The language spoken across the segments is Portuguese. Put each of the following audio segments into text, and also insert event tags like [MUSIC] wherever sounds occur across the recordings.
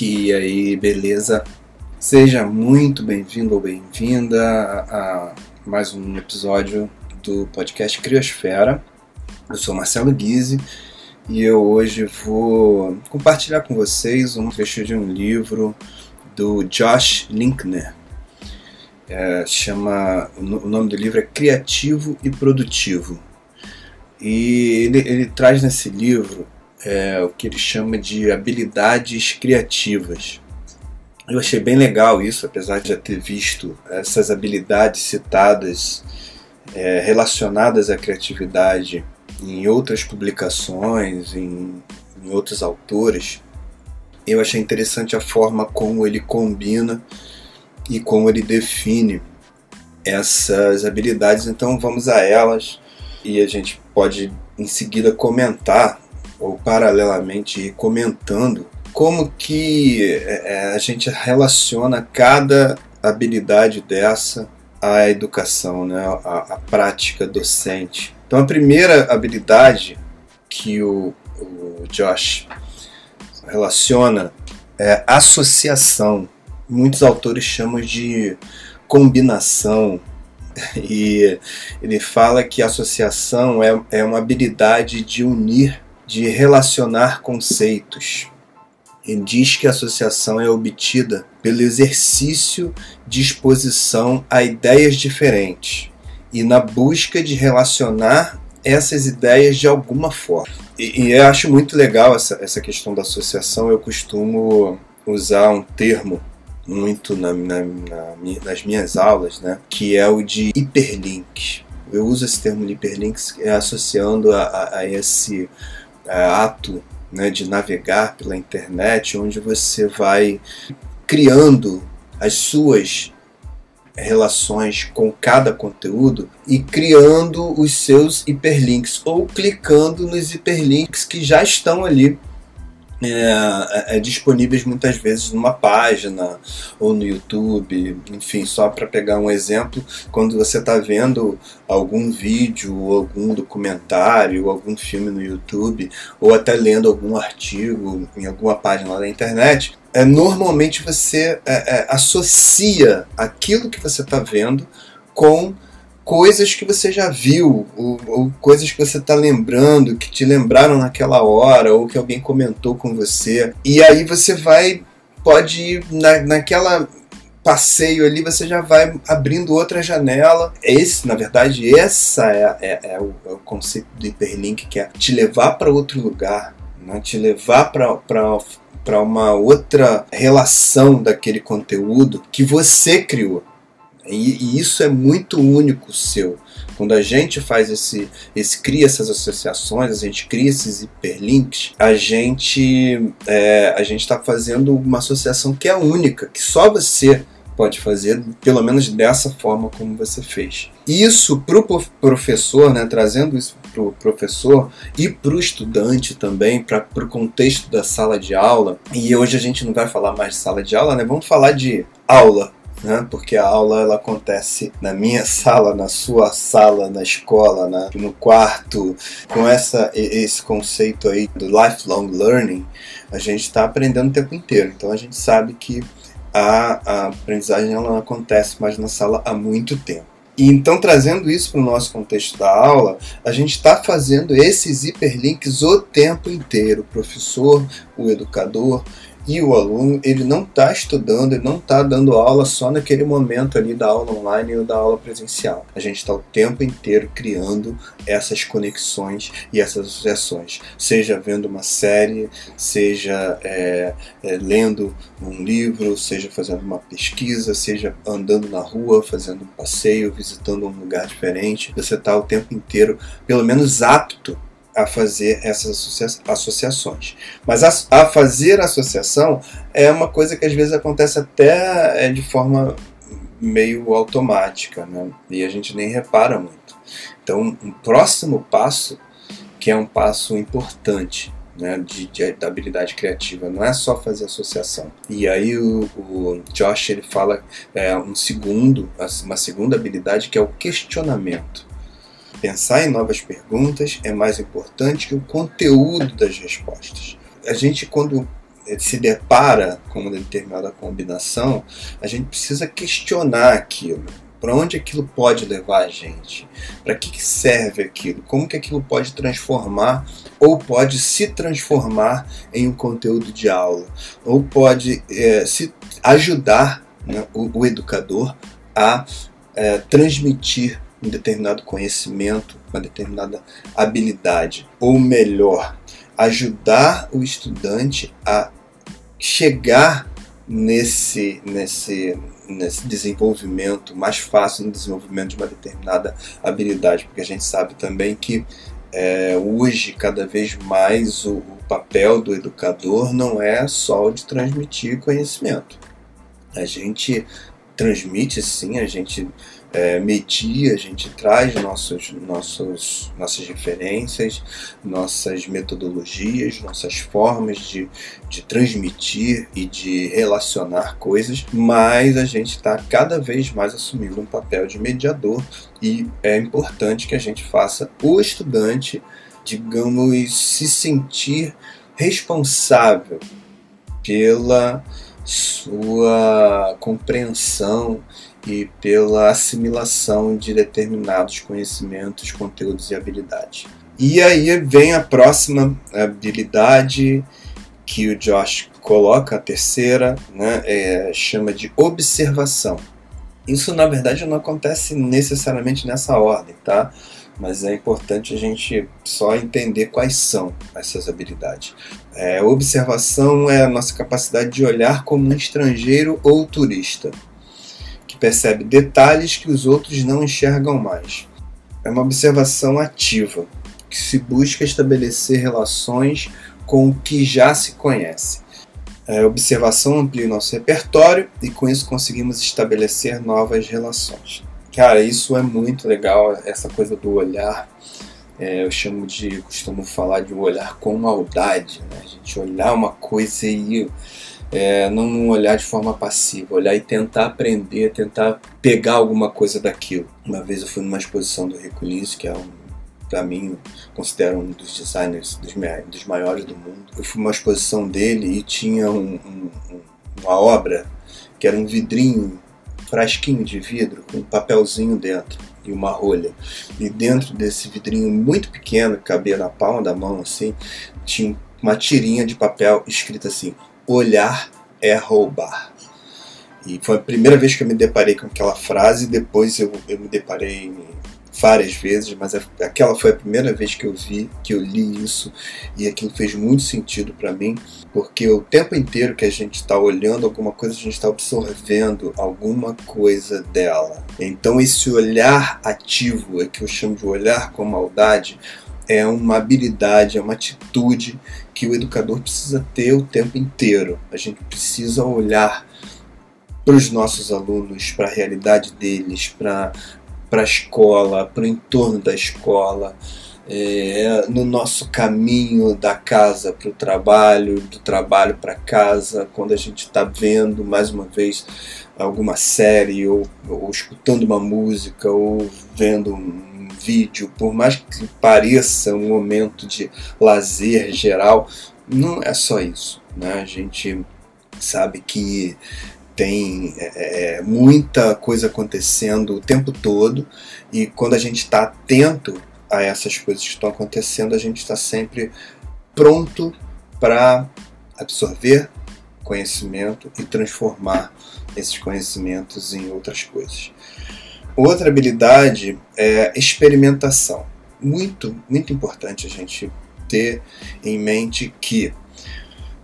E aí, beleza? Seja muito bem-vindo ou bem-vinda a mais um episódio do podcast Criosfera. Eu sou Marcelo Guise e eu hoje vou compartilhar com vocês um trecho de um livro do Josh Linkner. É, chama o nome do livro é Criativo e Produtivo. E ele, ele traz nesse livro é, o que ele chama de habilidades criativas. Eu achei bem legal isso, apesar de já ter visto essas habilidades citadas é, relacionadas à criatividade em outras publicações, em, em outros autores. Eu achei interessante a forma como ele combina e como ele define essas habilidades. Então vamos a elas e a gente pode em seguida comentar ou paralelamente ir comentando como que é, é, a gente relaciona cada habilidade dessa à educação, né, à, à prática docente. Então a primeira habilidade que o, o Josh relaciona é associação. Muitos autores chamam de combinação, [LAUGHS] e ele fala que associação é, é uma habilidade de unir, de relacionar conceitos. Ele diz que a associação é obtida pelo exercício de exposição a ideias diferentes e na busca de relacionar essas ideias de alguma forma. E, e eu acho muito legal essa, essa questão da associação. Eu costumo usar um termo muito na, na, na, nas minhas aulas, né, que é o de hiperlink. Eu uso esse termo de hiperlinks é, associando a, a, a esse ato né, de navegar pela internet, onde você vai criando as suas relações com cada conteúdo e criando os seus hiperlinks ou clicando nos hiperlinks que já estão ali é, é, é, disponíveis muitas vezes numa página ou no YouTube, enfim, só para pegar um exemplo, quando você está vendo algum vídeo, algum documentário, algum filme no YouTube, ou até lendo algum artigo em alguma página da internet, é, normalmente você é, é, associa aquilo que você está vendo com coisas que você já viu, ou, ou coisas que você está lembrando, que te lembraram naquela hora, ou que alguém comentou com você. E aí você vai, pode ir na, naquela passeio ali, você já vai abrindo outra janela. Esse, na verdade, essa é, é, é, o, é o, conceito do hiperlink, que é te levar para outro lugar, né? te levar para uma outra relação daquele conteúdo que você criou. E, e, isso é muito único seu. Quando a gente faz esse, esse cria essas associações, a gente cria esses hiperlinks, a gente é, a gente está fazendo uma associação que é única, que só você pode fazer, pelo menos dessa forma como você fez. Isso para o professor, né, trazendo isso para o professor e para o estudante também, para o contexto da sala de aula. E hoje a gente não vai falar mais de sala de aula, né? Vamos falar de aula né? porque a aula ela acontece na minha [LAUGHS] sala, na sua sala, na escola, na, no quarto, com essa, esse conceito aí do lifelong learning, a gente está aprendendo o tempo inteiro. Então a gente sabe que a, a aprendizagem ela não acontece mais na sala há muito tempo. E então, trazendo isso para o nosso contexto da aula, a gente está fazendo esses hiperlinks o tempo inteiro. O professor, o educador, e o aluno ele não está estudando, ele não está dando aula só naquele momento ali da aula online ou da aula presencial. A gente está o tempo inteiro criando essas conexões e essas associações, seja vendo uma série, seja é, é, lendo um livro, seja fazendo uma pesquisa, seja andando na rua, fazendo um passeio, visitando um lugar diferente. Você está o tempo inteiro, pelo menos apto a fazer essas associações. Mas a, a, fazer associação é uma coisa que às vezes acontece até é, de forma meio automática, né? e a gente nem repara muito. Então, um próximo passo, que é um passo importante né, de, de, da habilidade criativa, não é só fazer associação. E aí o, o Josh ele fala é, um segundo, uma segunda habilidade que é o questionamento. Pensar em novas perguntas é mais importante que o conteúdo das respostas. A gente, quando se depara com uma determinada combinação, a gente precisa questionar aquilo. Para onde aquilo pode levar a gente? Para que, que serve aquilo? Como que aquilo pode transformar ou pode se transformar em um conteúdo de aula? Ou pode é, se ajudar né, o, o, educador a é, transmitir um determinado conhecimento, uma determinada habilidade? Ou melhor, ajudar o estudante a chegar nesse, nesse, nesse desenvolvimento mais fácil no desenvolvimento de uma determinada habilidade, porque a gente sabe também que é, hoje cada vez mais o, o papel do educador não é só o de transmitir conhecimento. A gente transmite sim, a gente é, medir, a gente traz nossos, nossos, nossas referências, nossas metodologias, nossas formas de, de transmitir e de relacionar coisas, mas a gente está cada vez mais assumindo um papel de mediador e é importante que a gente faça o estudante, digamos, se sentir responsável pela sua compreensão e pela assimilação de determinados conhecimentos, conteúdos e habilidades. E aí vem a próxima habilidade que o Josh coloca, a terceira, né, é, chama de observação. Isso na verdade não acontece necessariamente nessa ordem, tá? Mas é importante a gente só entender quais são essas habilidades. É, observação é a nossa capacidade de olhar como um estrangeiro ou turista percebe detalhes que os outros não enxergam mais. É uma observação ativa, que se busca estabelecer relações com o que já se conhece. A observação amplia o nosso repertório e com isso conseguimos estabelecer novas relações. Cara, isso é muito legal, essa coisa do olhar. É, eu chamo de, costumo falar de olhar com maldade, né? A gente olhar uma coisa e é, não olhar de forma passiva, olhar e tentar aprender, tentar pegar alguma coisa daquilo. Uma vez eu fui numa exposição do Rico Lins, que é um, para mim, considero um dos designers dos, dos, maiores do mundo. Eu fui numa exposição dele e tinha um, um, uma obra que era um vidrinho, frasquinho de vidro com um papelzinho dentro e uma rolha. E dentro desse vidrinho muito pequeno, que cabia na palma da mão assim, tinha uma tirinha de papel escrita assim: olhar é roubar. E foi a primeira vez que eu me deparei com aquela frase, depois eu, eu me deparei várias vezes, mas aquela foi a primeira vez que eu vi, que eu li isso, e aquilo fez muito sentido para mim, porque o tempo inteiro que a gente está olhando alguma coisa, a gente está absorvendo alguma coisa dela. Então, esse olhar ativo, é que eu chamo de olhar com maldade, é uma habilidade, é uma atitude que o educador precisa ter o tempo inteiro. A gente precisa olhar para os nossos alunos, para a realidade deles, para a escola, para o entorno da escola, é, no nosso caminho da casa para o trabalho, do trabalho para casa, quando a gente está vendo mais uma vez alguma série ou, ou escutando uma música ou vendo um vídeo, por mais que pareça um momento de lazer geral, não é só isso. Né? A gente sabe que tem é, é muita coisa acontecendo o tempo todo e quando a gente está atento a essas coisas que estão acontecendo, a gente está sempre pronto para absorver conhecimento e transformar esses conhecimentos em outras coisas. Outra habilidade é experimentação. Muito, muito importante a gente ter em mente que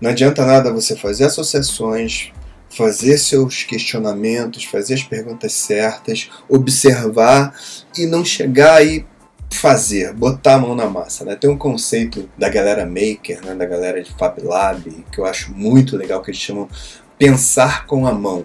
não adianta nada você fazer associações, fazer seus questionamentos, fazer as perguntas certas, observar e não chegar e fazer, botar a mão na massa. Né? Tem um conceito da galera maker, né? da galera de Fab Lab, que eu acho muito legal, que eles chamam pensar com a mão.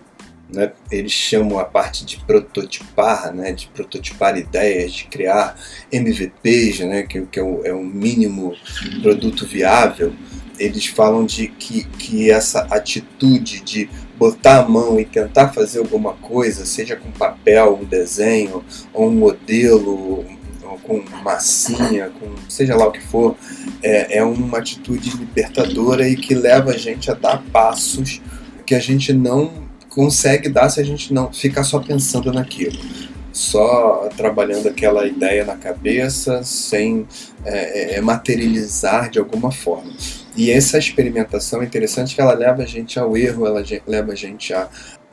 Né? Eles chamam a parte de prototipar, né? de prototipar ideias, de criar MVPs, né? que, que é, o, é o mínimo produto viável. Eles falam de que, que essa atitude de botar a mão e tentar fazer alguma coisa, seja com papel, um desenho, ou um modelo, com massinha, com seja lá o que for, é, é uma atitude libertadora e que leva a gente a dar passos que a gente não consegue dar se a gente não ficar só pensando naquilo só trabalhando aquela ideia na cabeça sem é, é, materializar de alguma forma. E essa experimentação é interessante que ela leva a gente ao erro, ela leva a gente a,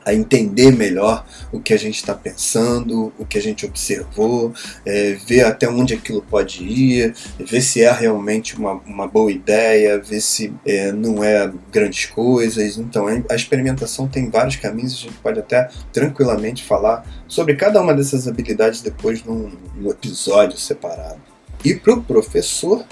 a entender melhor o que a gente está pensando, o que a gente observou, é, ver até onde aquilo pode ir, ver se é realmente uma, uma boa ideia, ver se é, não é grandes coisas. Então, a experimentação tem vários caminhos, a gente pode até tranquilamente falar sobre cada uma dessas habilidades depois num, num episódio separado. E para o professor,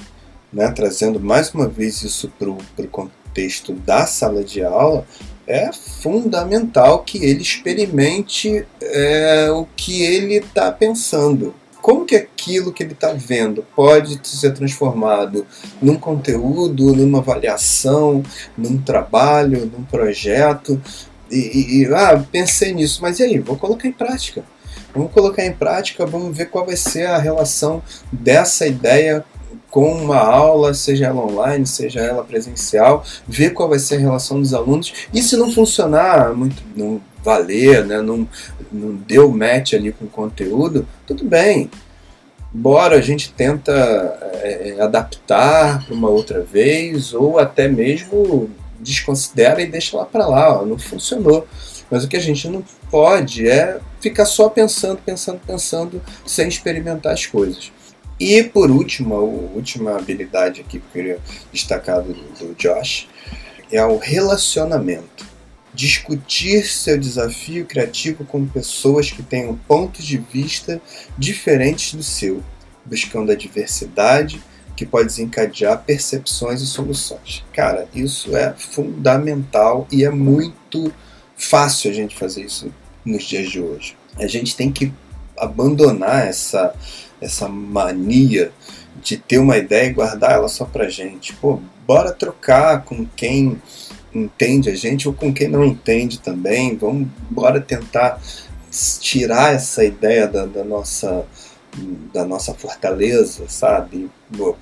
né, trazendo mais uma vez isso para o contexto da sala de aula, é fundamental que ele experimente é, o que ele está pensando. Como que aquilo que ele está vendo pode ser transformado num conteúdo, numa avaliação, num trabalho, num projeto? E, e ah, pensei nisso, mas e aí? Vou colocar em prática. Vamos colocar em prática, vamos ver qual vai ser a relação dessa ideia com uma aula, seja ela online, seja ela presencial, ver qual vai ser a relação dos alunos. E se não funcionar, muito não valer, né, não, não deu match ali com o conteúdo, tudo bem. Bora, a gente tenta é, adaptar para uma outra vez, ou até mesmo desconsidera e deixa lá para lá, ó, não funcionou. Mas o que a gente não pode é ficar só pensando, pensando, pensando, sem experimentar as coisas. E por último, a última habilidade aqui que eu queria destacar do, do Josh é o relacionamento. Discutir seu desafio criativo com pessoas que tenham pontos de vista diferentes do seu, buscando a diversidade que pode desencadear percepções e soluções. Cara, isso é fundamental e é muito fácil a gente fazer isso nos dias de hoje. A gente tem que abandonar essa essa mania de ter uma ideia e guardar ela só pra gente. Pô, bora trocar com quem entende a gente ou com quem não entende também. Vamos, bora tentar tirar essa ideia da, da nossa da nossa fortaleza, sabe?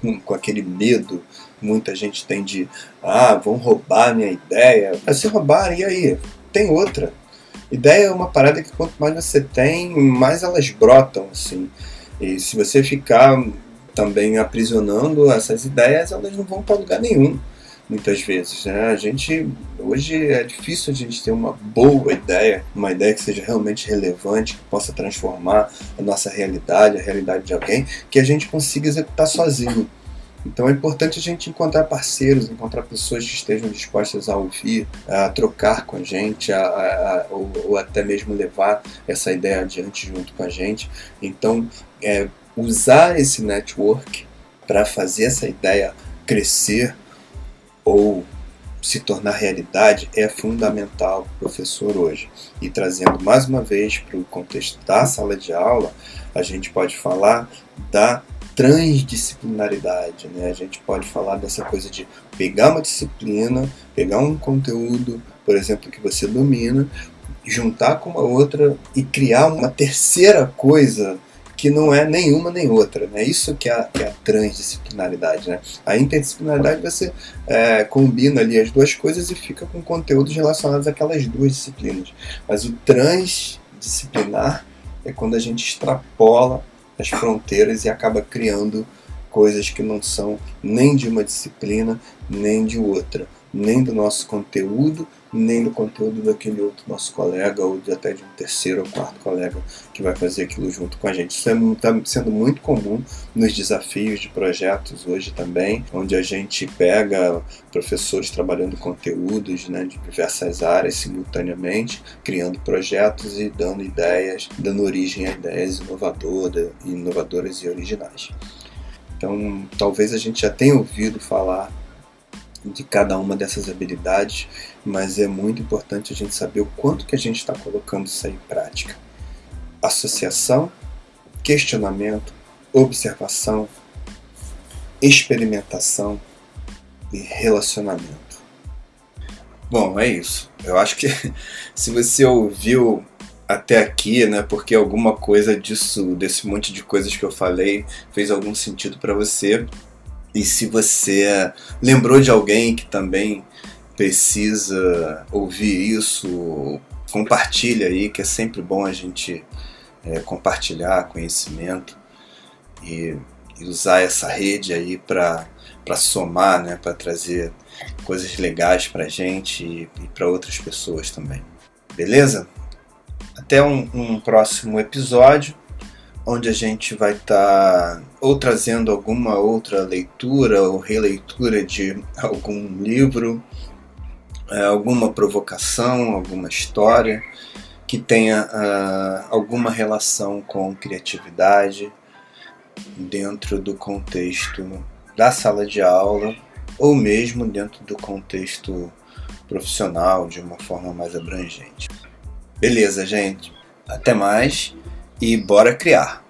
Com, com, aquele medo muita gente tem de ah, vão roubar minha ideia. Mas se roubarem, e aí? Tem outra. Ideia é uma parada que quanto mais você tem, mais elas brotam, assim. E se você ficar também aprisionando essas ideias, elas não vão para lugar nenhum, muitas vezes. Né? A gente, hoje é difícil a gente ter uma boa ideia, uma ideia que seja realmente relevante, que possa transformar a nossa realidade, a realidade de alguém, que a gente consiga executar sozinho. Então é importante a gente encontrar parceiros, encontrar pessoas que estejam dispostas a ouvir, a trocar com a gente, a, a, a ou, ou, até mesmo levar essa ideia adiante junto com a gente. Então, é, usar esse network para fazer essa ideia crescer ou se tornar realidade é fundamental professor hoje. E trazendo mais uma vez para o contexto da sala de aula, a gente pode falar da transdisciplinaridade. Né? A gente pode falar dessa coisa de pegar uma disciplina, pegar um conteúdo, por exemplo, que você domina, juntar com uma outra e criar uma terceira coisa que não é nenhuma nem outra. Né? Isso que é, a, que é a transdisciplinaridade. Né? A interdisciplinaridade você é, combina ali as duas coisas e fica com conteúdos relacionados àquelas duas disciplinas. Mas o transdisciplinar é quando a gente extrapola as fronteiras e acaba criando coisas que não são nem de uma disciplina, nem de outra, nem do nosso conteúdo, nem do conteúdo daquele outro nosso colega ou de até de um terceiro ou quarto colega que vai fazer aquilo junto com a gente. Isso está é, sendo muito comum nos desafios de projetos hoje também, onde a gente pega professores trabalhando conteúdos né, de diversas áreas simultaneamente, criando projetos e dando ideias, dando origem a ideias inovadoras, inovadoras e originais. Então, talvez a gente já tenha ouvido falar de cada uma dessas habilidades, mas é muito importante a gente saber o quanto que a gente está colocando isso aí em prática. Associação, questionamento, observação, experimentação e relacionamento. Bom, é isso. Eu acho que [LAUGHS] se você ouviu até aqui, né? Porque alguma coisa disso, desse monte de coisas que eu falei, fez algum sentido para você. E se você lembrou de alguém que também precisa ouvir isso, compartilha aí, que é sempre bom a gente é, compartilhar conhecimento e, e, usar essa rede aí para somar, né? Para trazer coisas legais para gente e, e para outras pessoas também. Beleza? Até um, um próximo episódio, onde a gente vai estar tá ou trazendo alguma outra leitura ou releitura de algum livro, é, alguma provocação, alguma história que tenha uh, alguma relação com criatividade dentro do contexto da sala de aula ou mesmo dentro do contexto profissional de uma forma mais abrangente. Beleza, gente. Até mais e bora criar!